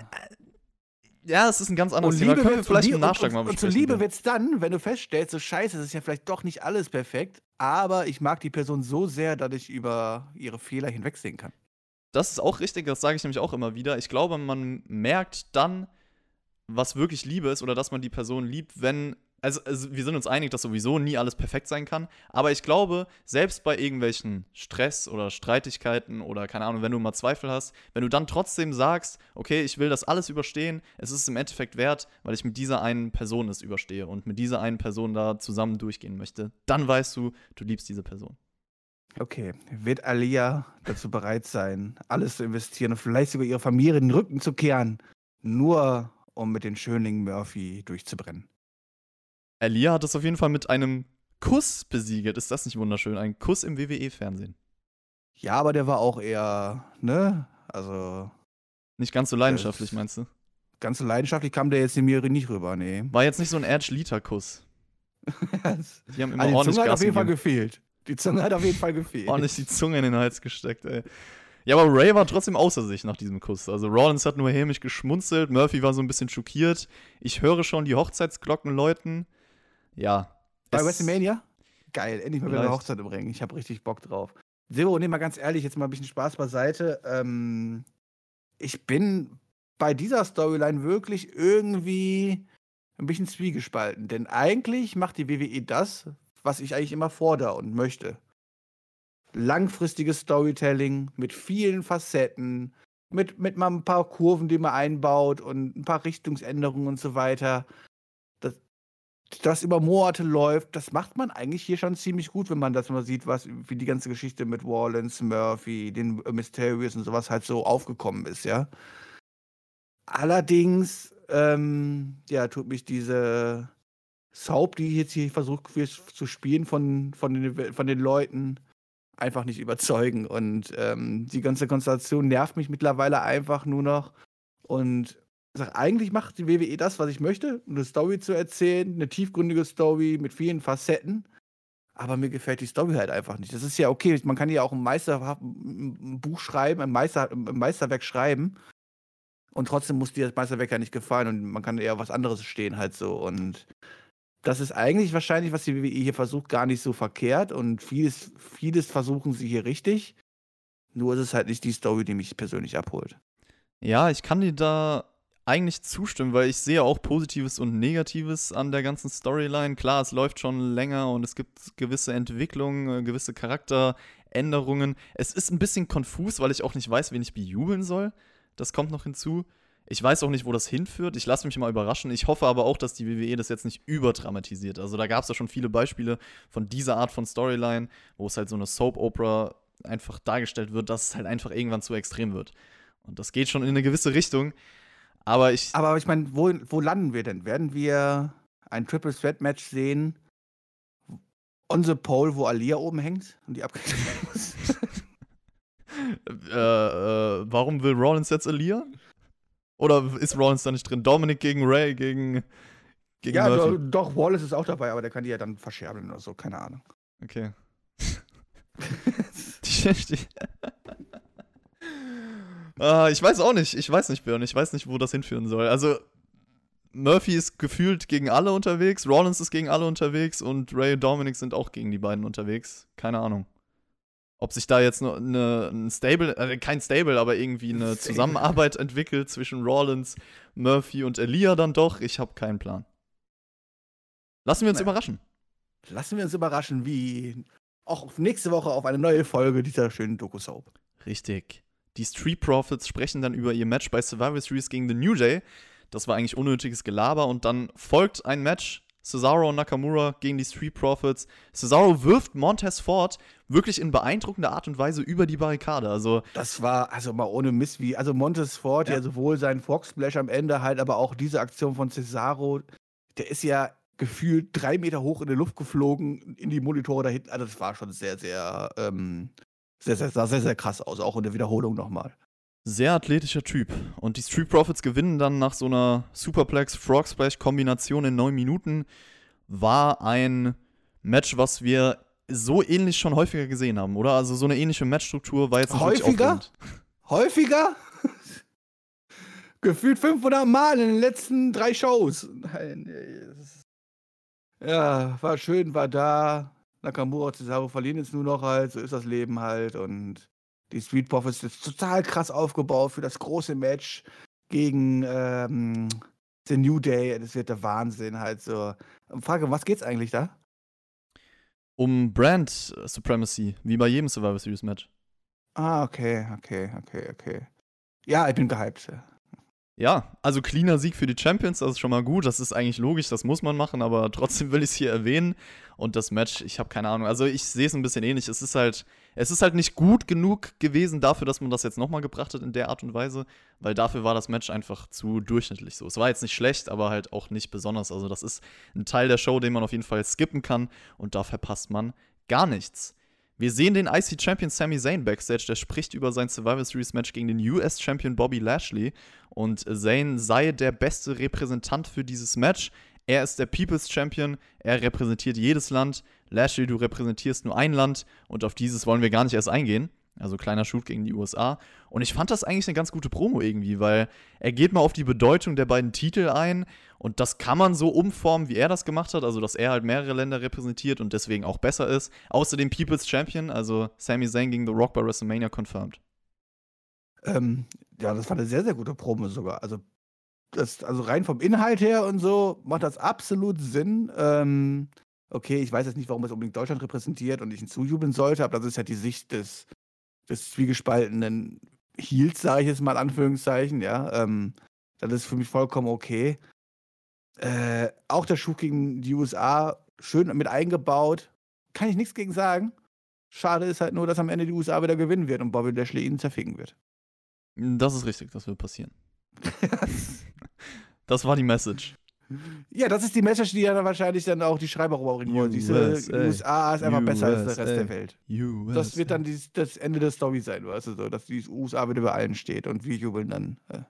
ja, es ist ein ganz Und anderes Thema. Können wir vielleicht und im Lie- Nachschlag und, mal und, und besprechen. zur Liebe Björn. wird's dann, wenn du feststellst, so scheiße, es ist ja vielleicht doch nicht alles perfekt, aber ich mag die Person so sehr, dass ich über ihre Fehler hinwegsehen kann. Das ist auch richtig, das sage ich nämlich auch immer wieder. Ich glaube, man merkt dann, was wirklich Liebe ist oder dass man die Person liebt, wenn. Also, also wir sind uns einig, dass sowieso nie alles perfekt sein kann. Aber ich glaube, selbst bei irgendwelchen Stress oder Streitigkeiten oder keine Ahnung, wenn du mal Zweifel hast, wenn du dann trotzdem sagst, okay, ich will das alles überstehen, es ist im Endeffekt wert, weil ich mit dieser einen Person es überstehe und mit dieser einen Person da zusammen durchgehen möchte, dann weißt du, du liebst diese Person. Okay, wird Alia dazu bereit sein, alles zu investieren und vielleicht sogar ihre Familie den Rücken zu kehren, nur um mit den Schönling Murphy durchzubrennen? Elia hat es auf jeden Fall mit einem Kuss besiegelt. Ist das nicht wunderschön? Ein Kuss im WWE-Fernsehen. Ja, aber der war auch eher, ne? Also, Nicht ganz so leidenschaftlich, meinst du? ganz so leidenschaftlich kam der jetzt in mir nicht rüber, nee. War jetzt nicht so ein Edge-Liter-Kuss. Die haben immer Also die ordentlich Zunge hat Gas auf jeden Fall gegeben. gefehlt. Die Zunge hat auf jeden Fall gefehlt. Ordentlich die Zunge in den Hals gesteckt, ey. Ja, aber Ray war trotzdem außer sich nach diesem Kuss. Also Rollins hat nur hämisch geschmunzelt, Murphy war so ein bisschen schockiert. Ich höre schon die Hochzeitsglocken läuten. Ja. Bei WrestleMania? Geil, endlich mal wieder eine Hochzeit im Ring. Ich habe richtig Bock drauf. Zero, nee, mal ganz ehrlich, jetzt mal ein bisschen Spaß beiseite. Ähm, ich bin bei dieser Storyline wirklich irgendwie ein bisschen zwiegespalten. Denn eigentlich macht die WWE das, was ich eigentlich immer fordere und möchte. Langfristiges Storytelling mit vielen Facetten, mit, mit mal ein paar Kurven, die man einbaut und ein paar Richtungsänderungen und so weiter. Das, über Monate läuft, das macht man eigentlich hier schon ziemlich gut, wenn man das mal sieht, was, wie die ganze Geschichte mit Wallens, Murphy, den Mysterious und sowas halt so aufgekommen ist, ja. Allerdings, ähm, ja, tut mich diese Soap, die jetzt hier versucht zu spielen von, von, den, von den Leuten, einfach nicht überzeugen. Und ähm, die ganze Konstellation nervt mich mittlerweile einfach nur noch. Und sag, eigentlich macht die WWE das, was ich möchte, eine Story zu erzählen, eine tiefgründige Story mit vielen Facetten. Aber mir gefällt die Story halt einfach nicht. Das ist ja okay, man kann ja auch ein, Meister, schreiben, ein, Meister, ein Meisterwerk schreiben. Und trotzdem muss dir das Meisterwerk ja nicht gefallen und man kann eher was anderes stehen halt so. Und das ist eigentlich wahrscheinlich, was die WWE hier versucht, gar nicht so verkehrt. Und vieles, vieles versuchen sie hier richtig. Nur ist es halt nicht die Story, die mich persönlich abholt. Ja, ich kann dir da eigentlich zustimmen, weil ich sehe auch Positives und Negatives an der ganzen Storyline. Klar, es läuft schon länger und es gibt gewisse Entwicklungen, äh, gewisse Charakteränderungen. Es ist ein bisschen konfus, weil ich auch nicht weiß, wen ich bejubeln soll. Das kommt noch hinzu. Ich weiß auch nicht, wo das hinführt. Ich lasse mich mal überraschen. Ich hoffe aber auch, dass die WWE das jetzt nicht überdramatisiert. Also da gab es ja schon viele Beispiele von dieser Art von Storyline, wo es halt so eine Soap-Opera einfach dargestellt wird, dass es halt einfach irgendwann zu extrem wird. Und das geht schon in eine gewisse Richtung. Aber ich. Aber ich meine, wo, wo landen wir denn? Werden wir ein Triple Threat Match sehen? On the Pole, wo Alia oben hängt und die abgekriegt muss? äh, äh, warum will Rollins jetzt Alia? Oder ist Rollins da nicht drin? Dominic gegen Ray, gegen. gegen ja, do, doch, Wallace ist auch dabei, aber der kann die ja dann verscherbeln oder so, keine Ahnung. Okay. die, die, uh, ich weiß auch nicht, ich weiß nicht, Björn, ich weiß nicht, wo das hinführen soll. Also, Murphy ist gefühlt gegen alle unterwegs, Rollins ist gegen alle unterwegs und Ray und Dominic sind auch gegen die beiden unterwegs. Keine Ahnung. Ob sich da jetzt eine, ein Stable, äh, kein Stable, aber irgendwie eine Zusammenarbeit entwickelt zwischen Rollins, Murphy und Elia dann doch, ich habe keinen Plan. Lassen wir uns naja. überraschen. Lassen wir uns überraschen, wie auch nächste Woche auf eine neue Folge dieser schönen Doku-Soap. Richtig. Die Street Profits sprechen dann über ihr Match bei Survivor Series gegen The New Day. Das war eigentlich unnötiges Gelaber und dann folgt ein Match Cesaro und Nakamura gegen die Street Profits. Cesaro wirft Montez Ford wirklich in beeindruckender Art und Weise über die Barrikade. Also das war also mal ohne Mist wie also Montez Ford, ja, ja sowohl sein Fox Splash am Ende halt, aber auch diese Aktion von Cesaro, der ist ja gefühlt drei Meter hoch in die Luft geflogen in die Monitore da hinten. Also das war schon sehr, sehr, ähm, sehr, sehr, sah sehr, sehr krass aus, auch in der Wiederholung nochmal. Sehr athletischer Typ. Und die Street Profits gewinnen dann nach so einer Superplex Frog Splash Kombination in neun Minuten. War ein Match, was wir so ähnlich schon häufiger gesehen haben, oder? Also so eine ähnliche Matchstruktur war jetzt nicht Häufiger? Häufiger? Gefühlt 500 Mal in den letzten drei Shows. Ja, war schön, war da. Nakamura und Cesaro verlieren jetzt nur noch halt, so ist das Leben halt und die Street Profits ist total krass aufgebaut für das große Match gegen ähm, The New Day. Das wird der Wahnsinn halt so. Frage, um was geht's eigentlich da? Um Brand Supremacy, wie bei jedem Survivor Series Match. Ah, okay, okay, okay, okay. Ja, ich bin gehypt. Ja, also cleaner Sieg für die Champions, das ist schon mal gut. Das ist eigentlich logisch, das muss man machen, aber trotzdem will ich es hier erwähnen. Und das Match, ich habe keine Ahnung. Also ich sehe es ein bisschen ähnlich. Es ist halt, es ist halt nicht gut genug gewesen dafür, dass man das jetzt nochmal gebracht hat in der Art und Weise, weil dafür war das Match einfach zu durchschnittlich so. Es war jetzt nicht schlecht, aber halt auch nicht besonders. Also das ist ein Teil der Show, den man auf jeden Fall skippen kann und da verpasst man gar nichts. Wir sehen den IC Champion Sami Zayn backstage, der spricht über sein Survivor Series Match gegen den US Champion Bobby Lashley und Zayn sei der beste Repräsentant für dieses Match. Er ist der People's Champion, er repräsentiert jedes Land. Lashley, du repräsentierst nur ein Land und auf dieses wollen wir gar nicht erst eingehen. Also kleiner Shoot gegen die USA. Und ich fand das eigentlich eine ganz gute Promo irgendwie, weil er geht mal auf die Bedeutung der beiden Titel ein und das kann man so umformen, wie er das gemacht hat, also dass er halt mehrere Länder repräsentiert und deswegen auch besser ist. Außerdem People's Champion, also Sami Zayn gegen The Rock bei WrestleMania confirmed. Ähm, ja, das war eine sehr, sehr gute Promo sogar. Also, das, also rein vom Inhalt her und so macht das absolut Sinn. Ähm, okay, ich weiß jetzt nicht, warum es unbedingt Deutschland repräsentiert und ich ihn zujubeln sollte, aber das ist ja die Sicht des des zwiegespaltenen Heels, sage ich jetzt mal in Anführungszeichen, ja. Ähm, das ist für mich vollkommen okay. Äh, auch der Schuh gegen die USA schön mit eingebaut. Kann ich nichts gegen sagen. Schade ist halt nur, dass am Ende die USA wieder gewinnen wird und Bobby Lashley ihn zerficken wird. Das ist richtig, das wird passieren. das war die Message. Ja, das ist die Message, die dann wahrscheinlich dann auch die Schreiber rüberbringen wollen. Diese USA ist einfach besser als der Rest der Welt. USA. Das wird dann die, das Ende der Story sein, weißt du so, dass die USA wieder über allen steht und wir jubeln dann. Äh.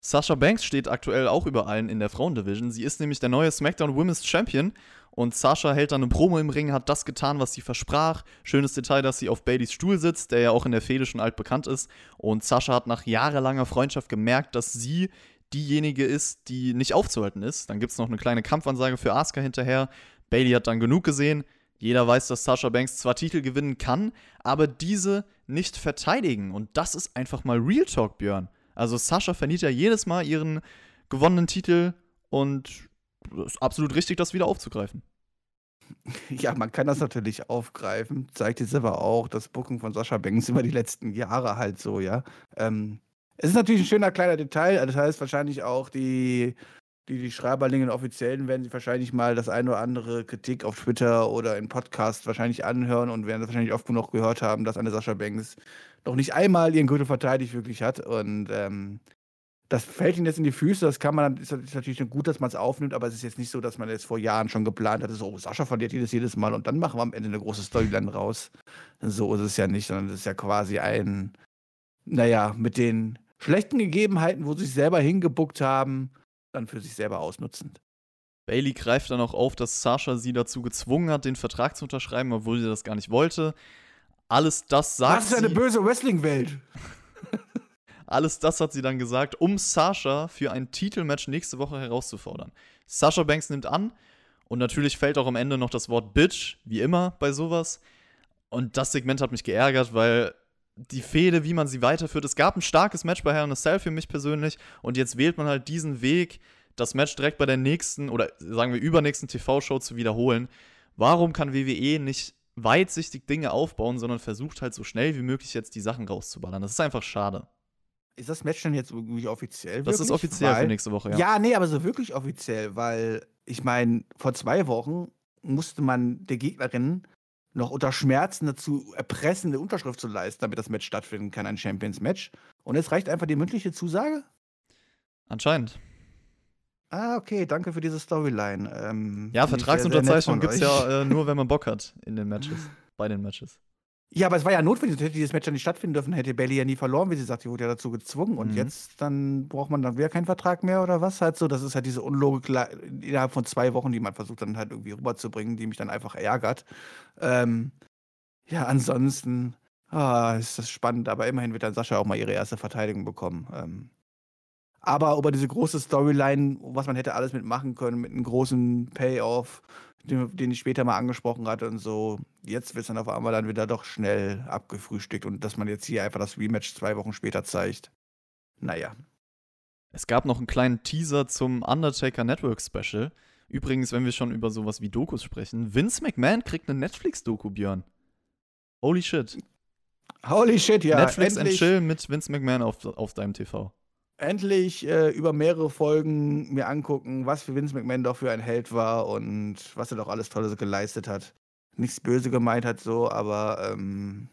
Sasha Banks steht aktuell auch über allen in der Frauendivision. Sie ist nämlich der neue SmackDown Women's Champion und Sasha hält dann eine Promo im Ring, hat das getan, was sie versprach. Schönes Detail, dass sie auf Baileys Stuhl sitzt, der ja auch in der Fehde schon altbekannt ist. Und Sasha hat nach jahrelanger Freundschaft gemerkt, dass sie diejenige ist, die nicht aufzuhalten ist. Dann gibt es noch eine kleine Kampfansage für Asuka hinterher. Bailey hat dann genug gesehen. Jeder weiß, dass Sasha Banks zwar Titel gewinnen kann, aber diese nicht verteidigen. Und das ist einfach mal Real Talk, Björn. Also Sasha verliert ja jedes Mal ihren gewonnenen Titel und es ist absolut richtig, das wieder aufzugreifen. Ja, man kann das natürlich aufgreifen. Zeigt jetzt aber auch das Booking von Sascha Banks über die letzten Jahre halt so, ja. Ähm, es ist natürlich ein schöner kleiner Detail. Das heißt wahrscheinlich auch die, die, die Schreiberlinge Offiziellen werden sich wahrscheinlich mal das eine oder andere Kritik auf Twitter oder im Podcast wahrscheinlich anhören und werden das wahrscheinlich oft genug gehört haben, dass eine Sascha Banks noch nicht einmal ihren Gürtel verteidigt wirklich hat. Und ähm, das fällt ihnen jetzt in die Füße. Das kann man, ist, ist natürlich gut, dass man es aufnimmt, aber es ist jetzt nicht so, dass man jetzt vor Jahren schon geplant hat, so, oh, Sascha verliert jedes, jedes Mal und dann machen wir am Ende eine große Storyline raus. So ist es ja nicht, sondern es ist ja quasi ein, naja, mit den schlechten Gegebenheiten, wo sie sich selber hingebuckt haben, dann für sich selber ausnutzend. Bailey greift dann auch auf, dass Sasha sie dazu gezwungen hat, den Vertrag zu unterschreiben, obwohl sie das gar nicht wollte. Alles das sagt Das ist eine böse Wrestling-Welt. Alles das hat sie dann gesagt, um Sasha für ein Titelmatch nächste Woche herauszufordern. Sasha Banks nimmt an und natürlich fällt auch am Ende noch das Wort Bitch, wie immer bei sowas. Und das Segment hat mich geärgert, weil die Fehde, wie man sie weiterführt. Es gab ein starkes Match bei Hell in a Cell für mich persönlich und jetzt wählt man halt diesen Weg, das Match direkt bei der nächsten oder sagen wir übernächsten TV-Show zu wiederholen. Warum kann WWE nicht weitsichtig Dinge aufbauen, sondern versucht halt so schnell wie möglich jetzt die Sachen rauszuballern? Das ist einfach schade. Ist das Match denn jetzt irgendwie offiziell? Das wirklich? ist offiziell weil, für nächste Woche, ja. Ja, nee, aber so wirklich offiziell, weil ich meine, vor zwei Wochen musste man der Gegnerin noch unter Schmerzen dazu erpressen, eine Unterschrift zu leisten, damit das Match stattfinden kann, ein Champions-Match. Und es reicht einfach die mündliche Zusage? Anscheinend. Ah, okay, danke für diese Storyline. Ähm, ja, Vertragsunterzeichnung gibt es ja äh, nur, wenn man Bock hat in den Matches, bei den Matches. Ja, aber es war ja notwendig, hätte dieses Match ja nicht stattfinden dürfen, hätte Bailey ja nie verloren, wie sie sagt, die wurde ja dazu gezwungen. Und mhm. jetzt dann braucht man dann wieder keinen Vertrag mehr oder was? Halt so, das ist halt diese Unlogik innerhalb von zwei Wochen, die man versucht dann halt irgendwie rüberzubringen, die mich dann einfach ärgert. Ähm, ja, ansonsten ah, ist das spannend, aber immerhin wird dann Sascha auch mal ihre erste Verteidigung bekommen. Ähm, aber über diese große Storyline, was man hätte alles mitmachen können, mit einem großen Payoff, den, den ich später mal angesprochen hatte und so, jetzt wird es dann auf einmal dann wieder doch schnell abgefrühstückt und dass man jetzt hier einfach das Rematch zwei Wochen später zeigt. Naja. Es gab noch einen kleinen Teaser zum Undertaker Network Special. Übrigens, wenn wir schon über sowas wie Dokus sprechen, Vince McMahon kriegt eine Netflix-Doku, Björn. Holy shit. Holy shit, ja. Netflix endlich. and Chill mit Vince McMahon auf, auf deinem TV endlich äh, über mehrere Folgen mir angucken, was für Vince McMahon doch für ein Held war und was er doch alles Tolles geleistet hat. Nichts böse gemeint hat so, aber ähm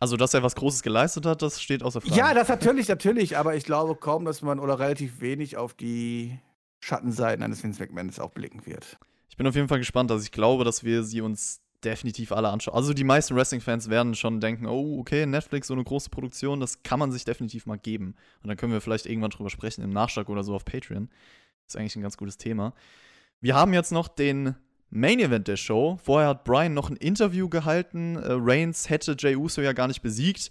also, dass er was Großes geleistet hat, das steht außer Frage. Ja, das natürlich, natürlich, aber ich glaube kaum, dass man oder relativ wenig auf die Schattenseiten eines Vince McMahons auch blicken wird. Ich bin auf jeden Fall gespannt. Also, ich glaube, dass wir sie uns definitiv alle anschauen. Also die meisten Wrestling-Fans werden schon denken, oh, okay, Netflix, so eine große Produktion, das kann man sich definitiv mal geben. Und dann können wir vielleicht irgendwann drüber sprechen, im Nachschlag oder so auf Patreon. Ist eigentlich ein ganz gutes Thema. Wir haben jetzt noch den Main Event der Show. Vorher hat Brian noch ein Interview gehalten. Äh, Reigns hätte Jey Uso ja gar nicht besiegt.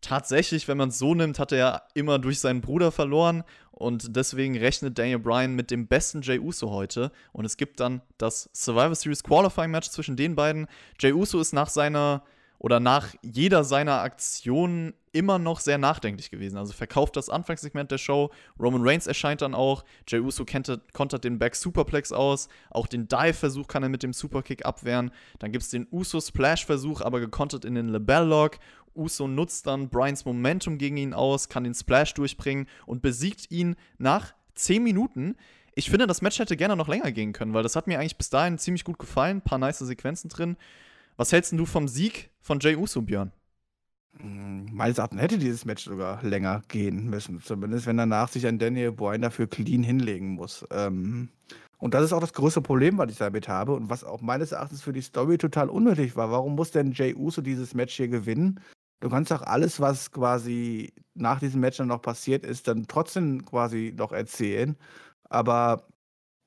Tatsächlich, wenn man es so nimmt, hat er ja immer durch seinen Bruder verloren und deswegen rechnet Daniel Bryan mit dem besten Jey Uso heute und es gibt dann das Survivor Series Qualifying Match zwischen den beiden. Jey Uso ist nach seiner oder nach jeder seiner Aktionen immer noch sehr nachdenklich gewesen. Also verkauft das Anfangssegment der Show. Roman Reigns erscheint dann auch. Jey Uso kontert den Back Superplex aus. Auch den Dive-Versuch kann er mit dem Superkick abwehren. Dann gibt es den Uso Splash-Versuch, aber gekontert in den Lebell-Lock. Uso nutzt dann Bryans Momentum gegen ihn aus, kann den Splash durchbringen und besiegt ihn nach 10 Minuten. Ich finde, das Match hätte gerne noch länger gehen können, weil das hat mir eigentlich bis dahin ziemlich gut gefallen. Ein paar nice Sequenzen drin. Was hältst du vom Sieg von Jay Uso, Björn? Hm, meines Erachtens hätte dieses Match sogar länger gehen müssen. Zumindest wenn danach sich ein Daniel Bryan dafür clean hinlegen muss. Ähm, und das ist auch das größte Problem, was ich damit habe und was auch meines Erachtens für die Story total unnötig war. Warum muss denn Jay Uso dieses Match hier gewinnen? Du kannst doch alles, was quasi nach diesem Match dann noch passiert ist, dann trotzdem quasi noch erzählen. Aber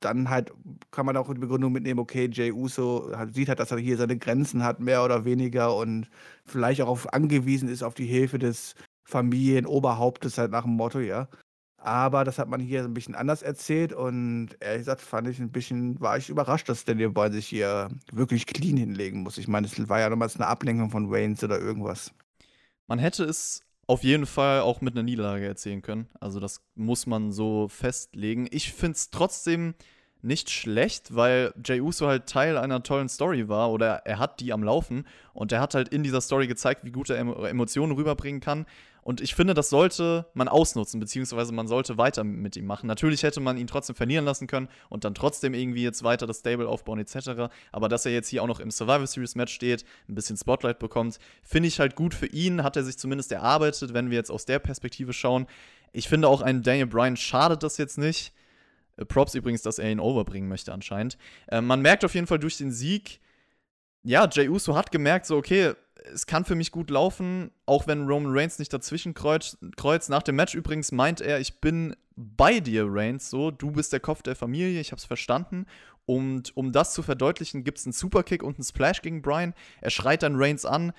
dann halt kann man auch die Begründung mitnehmen, okay, Jay Uso sieht halt, dass er hier seine Grenzen hat, mehr oder weniger, und vielleicht auch auf, angewiesen ist auf die Hilfe des Familienoberhauptes, halt nach dem Motto, ja. Aber das hat man hier ein bisschen anders erzählt und ehrlich gesagt fand ich ein bisschen, war ich überrascht, dass Daniel Boy sich hier wirklich clean hinlegen muss. Ich meine, es war ja nochmals eine Ablenkung von Waynes oder irgendwas. Man hätte es auf jeden Fall auch mit einer Niederlage erzählen können. Also das muss man so festlegen. Ich finde es trotzdem nicht schlecht, weil Jey Uso halt Teil einer tollen Story war oder er hat die am Laufen und er hat halt in dieser Story gezeigt, wie gut er Emotionen rüberbringen kann. Und ich finde, das sollte man ausnutzen, beziehungsweise man sollte weiter mit ihm machen. Natürlich hätte man ihn trotzdem verlieren lassen können und dann trotzdem irgendwie jetzt weiter das Stable aufbauen etc. Aber dass er jetzt hier auch noch im Survivor Series Match steht, ein bisschen Spotlight bekommt, finde ich halt gut für ihn. Hat er sich zumindest erarbeitet, wenn wir jetzt aus der Perspektive schauen. Ich finde auch ein Daniel Bryan schadet das jetzt nicht. Äh, Props übrigens, dass er ihn overbringen möchte anscheinend. Äh, man merkt auf jeden Fall durch den Sieg, ja, Jey Uso hat gemerkt, so, okay, es kann für mich gut laufen, auch wenn Roman Reigns nicht dazwischen kreuzt. Nach dem Match übrigens meint er, ich bin bei dir, Reigns, so, du bist der Kopf der Familie, ich hab's verstanden. Und um das zu verdeutlichen, gibt's einen Superkick und einen Splash gegen Brian. Er schreit dann Reigns an,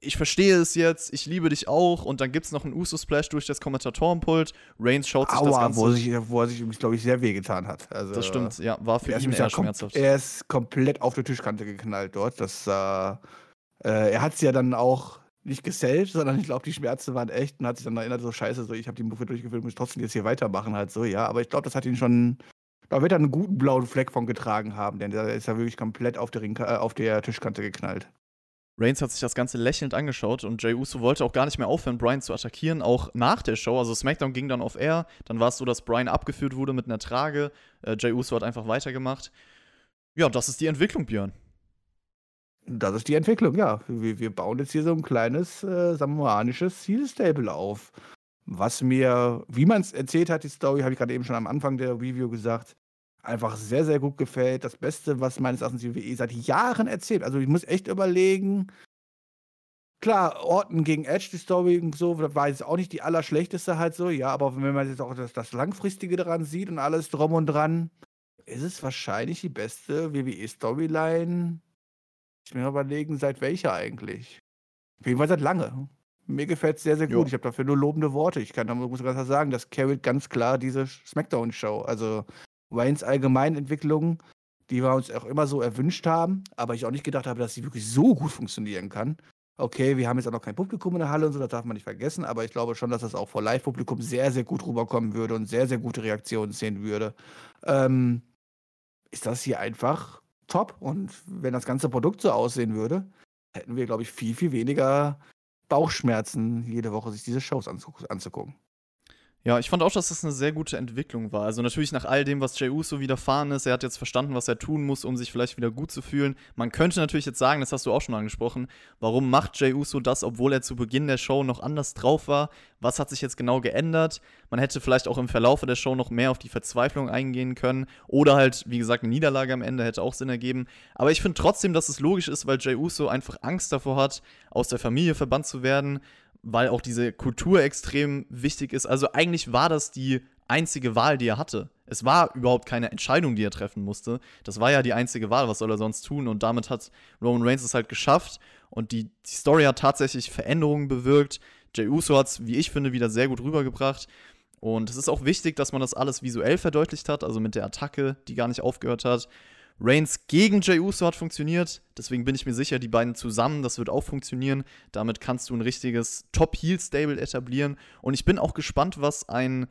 ich verstehe es jetzt, ich liebe dich auch. Und dann gibt es noch einen Uso-Splash durch das Kommentatorenpult. Reigns schaut sich Aua, das Ganze... Wo, sich, wo er sich, glaube ich, sehr wehgetan hat. Also, das stimmt, ja, war für ihn eher schmerzhaft. Er ist komplett auf die Tischkante geknallt dort. Das, äh, äh, er hat es ja dann auch nicht gesellt, sondern ich glaube, die Schmerzen waren echt und hat sich dann erinnert, so scheiße, so ich habe die Move durchgeführt, muss trotzdem jetzt hier weitermachen, halt so, ja. Aber ich glaube, das hat ihn schon, da wird er einen guten blauen Fleck von getragen haben, denn der ist ja wirklich komplett auf der, Ring, äh, auf der Tischkante geknallt. Reigns hat sich das Ganze lächelnd angeschaut und Jey Uso wollte auch gar nicht mehr aufhören, Brian zu attackieren, auch nach der Show. Also SmackDown ging dann auf Air, dann war es so, dass Brian abgeführt wurde mit einer Trage. Äh, Jey Uso hat einfach weitergemacht. Ja, das ist die Entwicklung, Björn. Das ist die Entwicklung, ja. Wir, wir bauen jetzt hier so ein kleines äh, samoanisches Zielstable auf. Was mir, wie man es erzählt hat, die Story, habe ich gerade eben schon am Anfang der Review gesagt, einfach sehr, sehr gut gefällt. Das Beste, was meines Erachtens die WWE seit Jahren erzählt. Also ich muss echt überlegen. Klar, Orton gegen Edge, die Story und so, war jetzt auch nicht die allerschlechteste halt so, ja, aber wenn man jetzt auch das, das Langfristige daran sieht und alles drum und dran, ist es wahrscheinlich die beste WWE-Storyline. Ich mir überlegen, seit welcher eigentlich. Auf jeden Fall seit lange. Mir gefällt es sehr, sehr gut. Jo. Ich habe dafür nur lobende Worte. Ich kann da muss ganz sagen, das carried ganz klar diese Smackdown-Show. Also Waynes Allgemeinentwicklung, die wir uns auch immer so erwünscht haben, aber ich auch nicht gedacht habe, dass sie wirklich so gut funktionieren kann. Okay, wir haben jetzt auch noch kein Publikum in der Halle und so, das darf man nicht vergessen, aber ich glaube schon, dass das auch vor Live-Publikum sehr, sehr gut rüberkommen würde und sehr, sehr gute Reaktionen sehen würde. Ähm, ist das hier einfach top und wenn das ganze Produkt so aussehen würde, hätten wir, glaube ich, viel, viel weniger Bauchschmerzen, jede Woche sich diese Shows anzugucken. Ja, ich fand auch, dass das eine sehr gute Entwicklung war. Also natürlich nach all dem, was Jey Uso widerfahren ist, er hat jetzt verstanden, was er tun muss, um sich vielleicht wieder gut zu fühlen. Man könnte natürlich jetzt sagen, das hast du auch schon angesprochen, warum macht Jey Uso das, obwohl er zu Beginn der Show noch anders drauf war? Was hat sich jetzt genau geändert? Man hätte vielleicht auch im Verlauf der Show noch mehr auf die Verzweiflung eingehen können oder halt, wie gesagt, eine Niederlage am Ende hätte auch Sinn ergeben. Aber ich finde trotzdem, dass es logisch ist, weil Jey Uso einfach Angst davor hat, aus der Familie verbannt zu werden weil auch diese Kultur extrem wichtig ist. Also eigentlich war das die einzige Wahl, die er hatte. Es war überhaupt keine Entscheidung, die er treffen musste. Das war ja die einzige Wahl. Was soll er sonst tun? Und damit hat Roman Reigns es halt geschafft. Und die, die Story hat tatsächlich Veränderungen bewirkt. Jey Uso hat es, wie ich finde, wieder sehr gut rübergebracht. Und es ist auch wichtig, dass man das alles visuell verdeutlicht hat, also mit der Attacke, die gar nicht aufgehört hat. Reigns gegen Jey Uso hat funktioniert, deswegen bin ich mir sicher, die beiden zusammen, das wird auch funktionieren. Damit kannst du ein richtiges Top-Heel-Stable etablieren. Und ich bin auch gespannt, was ein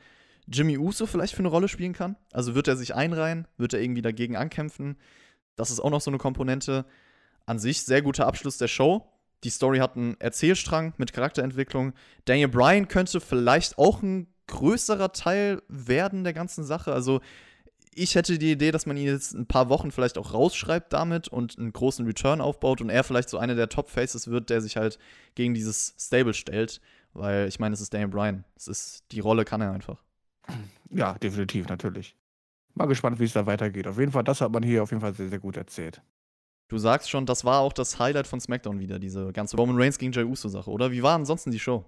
Jimmy Uso vielleicht für eine Rolle spielen kann. Also wird er sich einreihen, wird er irgendwie dagegen ankämpfen. Das ist auch noch so eine Komponente. An sich sehr guter Abschluss der Show. Die Story hat einen Erzählstrang mit Charakterentwicklung. Daniel Bryan könnte vielleicht auch ein größerer Teil werden der ganzen Sache. Also ich hätte die Idee, dass man ihn jetzt ein paar Wochen vielleicht auch rausschreibt damit und einen großen Return aufbaut und er vielleicht so einer der Top-Faces wird, der sich halt gegen dieses Stable stellt. Weil ich meine, es ist Daniel Bryan. Es ist, die Rolle kann er einfach. Ja, definitiv, natürlich. Mal gespannt, wie es da weitergeht. Auf jeden Fall, das hat man hier auf jeden Fall sehr, sehr gut erzählt. Du sagst schon, das war auch das Highlight von SmackDown wieder, diese ganze Roman Reigns gegen Jey Uso-Sache, oder? Wie war ansonsten die Show?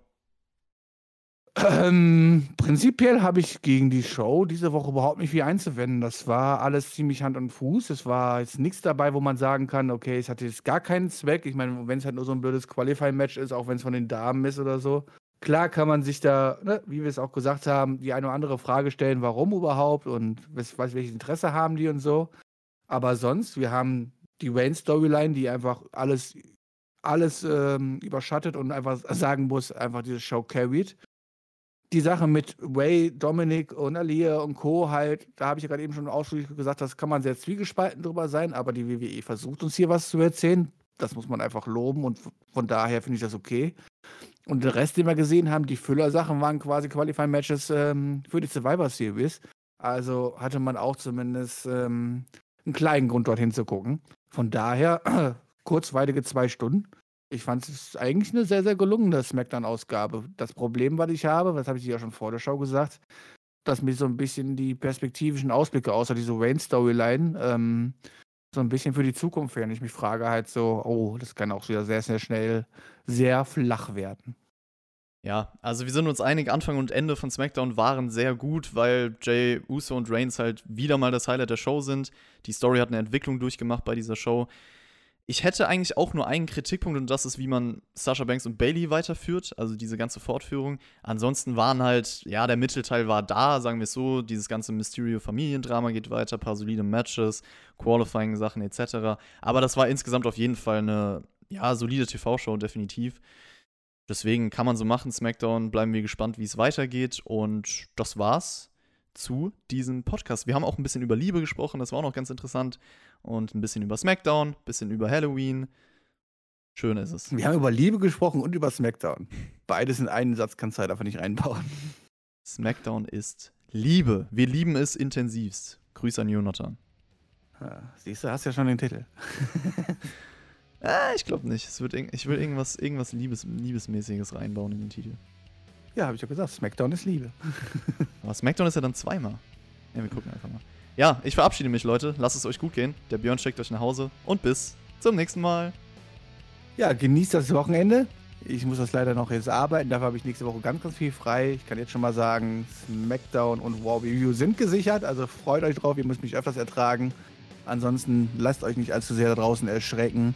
Ähm, prinzipiell habe ich gegen die Show diese Woche überhaupt nicht viel einzuwenden. Das war alles ziemlich Hand und Fuß. Es war jetzt nichts dabei, wo man sagen kann, okay, es hatte jetzt gar keinen Zweck. Ich meine, wenn es halt nur so ein blödes Qualifying-Match ist, auch wenn es von den Damen ist oder so. Klar kann man sich da, ne, wie wir es auch gesagt haben, die eine oder andere Frage stellen, warum überhaupt und was, welches Interesse haben die und so. Aber sonst, wir haben die Wayne-Storyline, die einfach alles, alles ähm, überschattet und einfach sagen muss, einfach diese Show carried die Sache mit Way, Dominic und Alia und Co. halt, da habe ich ja gerade eben schon ausführlich gesagt, das kann man sehr zwiegespalten drüber sein, aber die WWE versucht uns hier was zu erzählen. Das muss man einfach loben und von daher finde ich das okay. Und der Rest, den wir gesehen haben, die Füller-Sachen waren quasi Qualifying-Matches ähm, für die Survivor Series. Also hatte man auch zumindest ähm, einen kleinen Grund, dorthin zu gucken. Von daher, kurzweilige zwei Stunden. Ich fand es eigentlich eine sehr, sehr gelungene Smackdown-Ausgabe. Das Problem, was ich habe, das habe ich dir ja schon vor der Show gesagt, dass mir so ein bisschen die perspektivischen Ausblicke außer diese Wayne-Storyline ähm, so ein bisschen für die Zukunft fehlen. Ich mich frage halt so, oh, das kann auch wieder sehr, sehr schnell sehr flach werden. Ja, also wir sind uns einig, Anfang und Ende von SmackDown waren sehr gut, weil Jay Uso und Reigns halt wieder mal das Highlight der Show sind. Die Story hat eine Entwicklung durchgemacht bei dieser Show. Ich hätte eigentlich auch nur einen Kritikpunkt und das ist, wie man Sasha Banks und Bailey weiterführt, also diese ganze Fortführung. Ansonsten waren halt, ja, der Mittelteil war da, sagen wir es so, dieses ganze Mysterio-Familiendrama geht weiter, paar solide Matches, Qualifying-Sachen etc. Aber das war insgesamt auf jeden Fall eine, ja, solide TV-Show, definitiv. Deswegen kann man so machen, SmackDown, bleiben wir gespannt, wie es weitergeht und das war's zu diesem Podcast. Wir haben auch ein bisschen über Liebe gesprochen, das war auch noch ganz interessant. Und ein bisschen über SmackDown, ein bisschen über Halloween. Schön ist es. Wir haben über Liebe gesprochen und über SmackDown. Beides in einen Satz kannst du halt einfach nicht reinbauen. SmackDown ist Liebe. Wir lieben es intensivst. Grüße an Jonathan. Ja, siehst du, hast ja schon den Titel. ah, ich glaube nicht. Es wird ich will irgendwas, irgendwas Liebes, Liebesmäßiges reinbauen in den Titel. Ja, habe ich ja gesagt. SmackDown ist Liebe. Aber SmackDown ist ja dann zweimal. Ja, wir gucken einfach mal. Ja, ich verabschiede mich, Leute. Lasst es euch gut gehen. Der Björn schickt euch nach Hause und bis zum nächsten Mal. Ja, genießt das Wochenende. Ich muss das leider noch jetzt arbeiten, dafür habe ich nächste Woche ganz, ganz viel frei. Ich kann jetzt schon mal sagen, SmackDown und War Review sind gesichert, also freut euch drauf, ihr müsst mich öfters ertragen. Ansonsten lasst euch nicht allzu sehr da draußen erschrecken.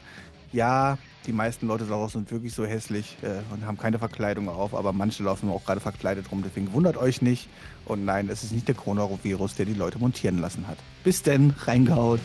Ja, die meisten Leute daraus sind wirklich so hässlich äh, und haben keine Verkleidung auf, aber manche laufen auch gerade verkleidet rum. Deswegen wundert euch nicht. Und nein, es ist nicht der Coronavirus, der die Leute montieren lassen hat. Bis denn, reingehauen.